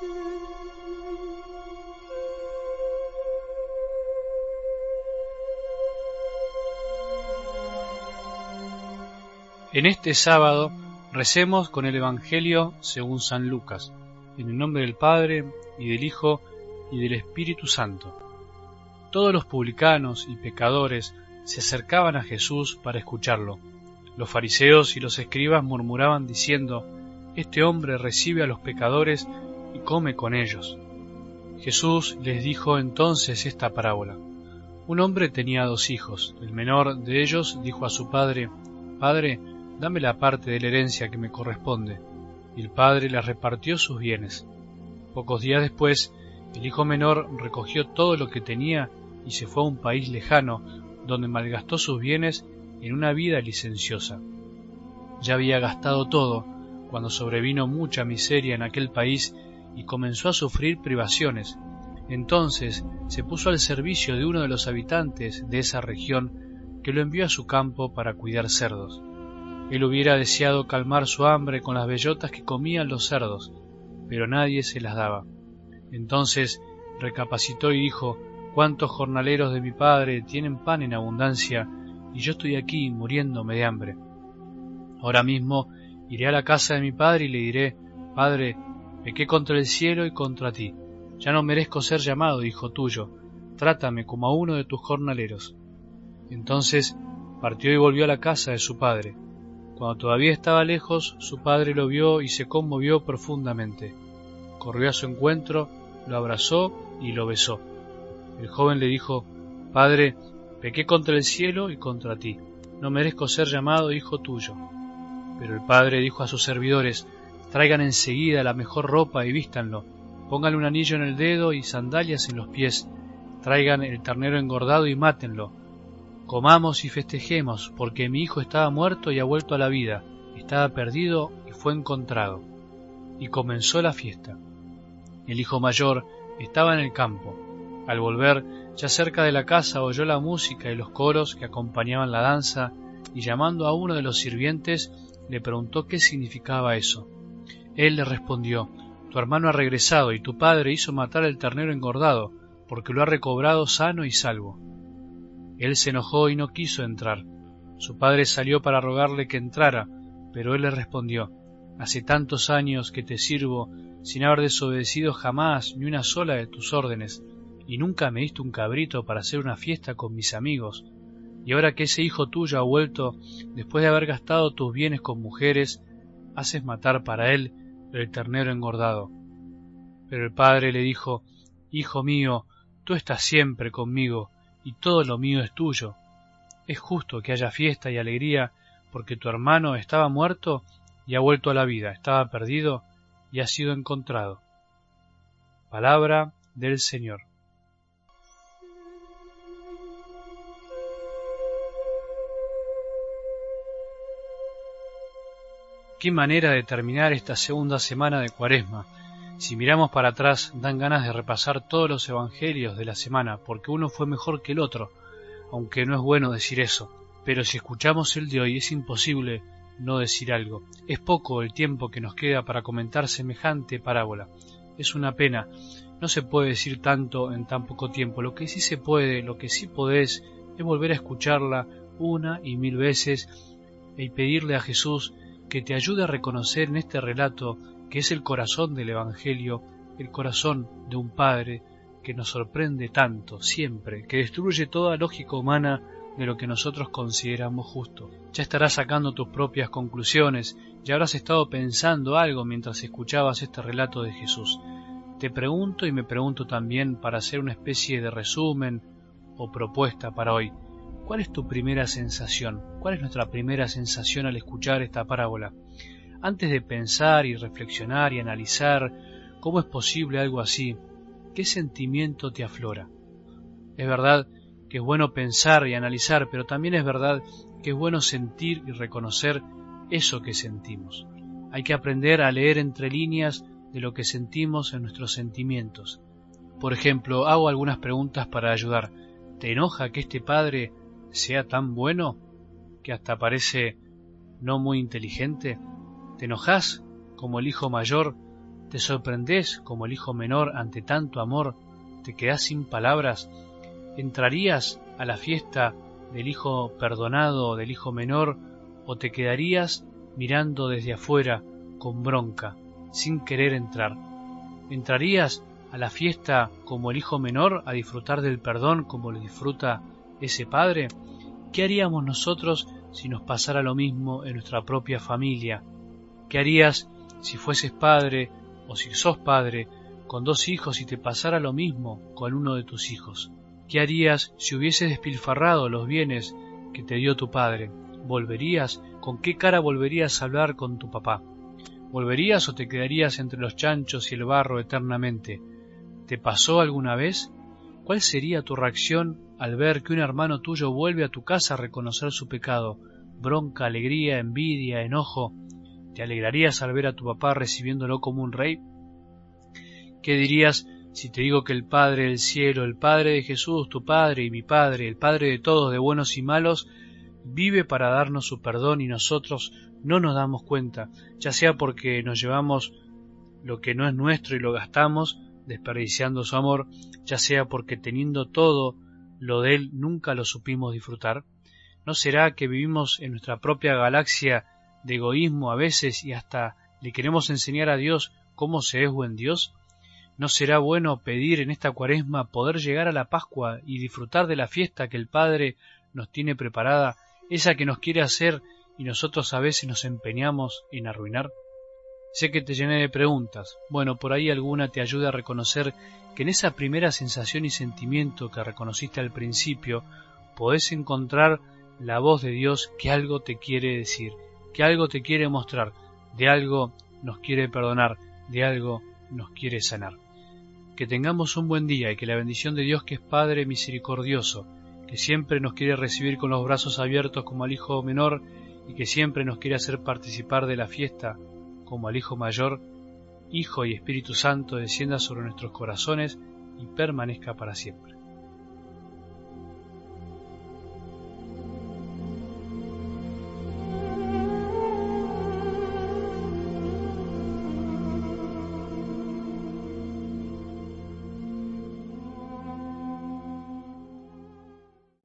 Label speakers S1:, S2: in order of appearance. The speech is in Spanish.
S1: En este sábado recemos con el Evangelio según San Lucas, en el nombre del Padre y del Hijo y del Espíritu Santo. Todos los publicanos y pecadores se acercaban a Jesús para escucharlo. Los fariseos y los escribas murmuraban diciendo, Este hombre recibe a los pecadores y come con ellos. Jesús les dijo entonces esta parábola. Un hombre tenía dos hijos. El menor de ellos dijo a su padre, Padre, dame la parte de la herencia que me corresponde. Y el padre le repartió sus bienes. Pocos días después, el hijo menor recogió todo lo que tenía y se fue a un país lejano, donde malgastó sus bienes en una vida licenciosa. Ya había gastado todo, cuando sobrevino mucha miseria en aquel país y comenzó a sufrir privaciones. Entonces se puso al servicio de uno de los habitantes de esa región que lo envió a su campo para cuidar cerdos. Él hubiera deseado calmar su hambre con las bellotas que comían los cerdos, pero nadie se las daba. Entonces recapacitó y dijo, ¿Cuántos jornaleros de mi padre tienen pan en abundancia y yo estoy aquí muriéndome de hambre? Ahora mismo iré a la casa de mi padre y le diré, Padre, pequé contra el cielo y contra ti. Ya no merezco ser llamado hijo tuyo. Trátame como a uno de tus jornaleros. Entonces partió y volvió a la casa de su padre. Cuando todavía estaba lejos, su padre lo vio y se conmovió profundamente. Corrió a su encuentro, lo abrazó y lo besó. El joven le dijo, Padre, pequé contra el cielo y contra ti. No merezco ser llamado hijo tuyo. Pero el padre dijo a sus servidores, Traigan enseguida la mejor ropa y vístanlo. Pónganle un anillo en el dedo y sandalias en los pies. Traigan el ternero engordado y mátenlo Comamos y festejemos, porque mi hijo estaba muerto y ha vuelto a la vida, estaba perdido y fue encontrado. Y comenzó la fiesta. El hijo mayor estaba en el campo. Al volver, ya cerca de la casa, oyó la música y los coros que acompañaban la danza, y llamando a uno de los sirvientes, le preguntó qué significaba eso. Él le respondió, Tu hermano ha regresado y tu padre hizo matar al ternero engordado, porque lo ha recobrado sano y salvo. Él se enojó y no quiso entrar. Su padre salió para rogarle que entrara, pero él le respondió, Hace tantos años que te sirvo sin haber desobedecido jamás ni una sola de tus órdenes, y nunca me diste un cabrito para hacer una fiesta con mis amigos, y ahora que ese hijo tuyo ha vuelto, después de haber gastado tus bienes con mujeres, haces matar para él el ternero engordado. Pero el padre le dijo, Hijo mío, tú estás siempre conmigo, y todo lo mío es tuyo. Es justo que haya fiesta y alegría, porque tu hermano estaba muerto y ha vuelto a la vida, estaba perdido y ha sido encontrado. Palabra del Señor. Qué manera de terminar esta segunda semana de Cuaresma, si miramos para atrás, dan ganas de repasar todos los evangelios de la semana, porque uno fue mejor que el otro, aunque no es bueno decir eso. Pero si escuchamos el de hoy es imposible no decir algo. Es poco el tiempo que nos queda para comentar semejante parábola. Es una pena. No se puede decir tanto en tan poco tiempo. Lo que sí se puede, lo que sí podés, es volver a escucharla una y mil veces y pedirle a Jesús que te ayude a reconocer en este relato que es el corazón del Evangelio, el corazón de un Padre que nos sorprende tanto, siempre, que destruye toda lógica humana de lo que nosotros consideramos justo. Ya estarás sacando tus propias conclusiones, ya habrás estado pensando algo mientras escuchabas este relato de Jesús. Te pregunto y me pregunto también para hacer una especie de resumen o propuesta para hoy. ¿Cuál es tu primera sensación? ¿Cuál es nuestra primera sensación al escuchar esta parábola? Antes de pensar y reflexionar y analizar cómo es posible algo así, ¿qué sentimiento te aflora? Es verdad que es bueno pensar y analizar, pero también es verdad que es bueno sentir y reconocer eso que sentimos. Hay que aprender a leer entre líneas de lo que sentimos en nuestros sentimientos. Por ejemplo, hago algunas preguntas para ayudar. ¿Te enoja que este padre sea tan bueno que hasta parece no muy inteligente? ¿Te enojas como el hijo mayor ¿Te sorprendés como el hijo menor ante tanto amor? ¿Te quedás sin palabras? ¿Entrarías a la fiesta del hijo perdonado, del hijo menor, o te quedarías mirando desde afuera con bronca, sin querer entrar? ¿Entrarías a la fiesta como el hijo menor a disfrutar del perdón como lo disfruta ese padre? ¿Qué haríamos nosotros si nos pasara lo mismo en nuestra propia familia? ¿Qué harías si fueses padre o si sos padre con dos hijos y te pasara lo mismo con uno de tus hijos? ¿Qué harías si hubieses despilfarrado los bienes que te dio tu padre? ¿Volverías? ¿Con qué cara volverías a hablar con tu papá? ¿Volverías o te quedarías entre los chanchos y el barro eternamente? ¿Te pasó alguna vez? ¿Cuál sería tu reacción al ver que un hermano tuyo vuelve a tu casa a reconocer su pecado? ¿Bronca, alegría, envidia, enojo? ¿Te alegrarías al ver a tu papá recibiéndolo como un rey? ¿Qué dirías si te digo que el Padre del cielo, el Padre de Jesús, tu Padre y mi Padre, el Padre de todos, de buenos y malos, vive para darnos su perdón y nosotros no nos damos cuenta, ya sea porque nos llevamos lo que no es nuestro y lo gastamos, desperdiciando su amor, ya sea porque teniendo todo lo de él nunca lo supimos disfrutar? ¿No será que vivimos en nuestra propia galaxia de egoísmo a veces y hasta le queremos enseñar a Dios cómo se es buen Dios? ¿No será bueno pedir en esta cuaresma poder llegar a la Pascua y disfrutar de la fiesta que el Padre nos tiene preparada, esa que nos quiere hacer y nosotros a veces nos empeñamos en arruinar? Sé que te llené de preguntas. Bueno, por ahí alguna te ayuda a reconocer que en esa primera sensación y sentimiento que reconociste al principio, podés encontrar la voz de Dios que algo te quiere decir que algo te quiere mostrar, de algo nos quiere perdonar, de algo nos quiere sanar. Que tengamos un buen día y que la bendición de Dios que es Padre misericordioso, que siempre nos quiere recibir con los brazos abiertos como al Hijo menor y que siempre nos quiere hacer participar de la fiesta como al Hijo mayor, Hijo y Espíritu Santo descienda sobre nuestros corazones y permanezca para siempre.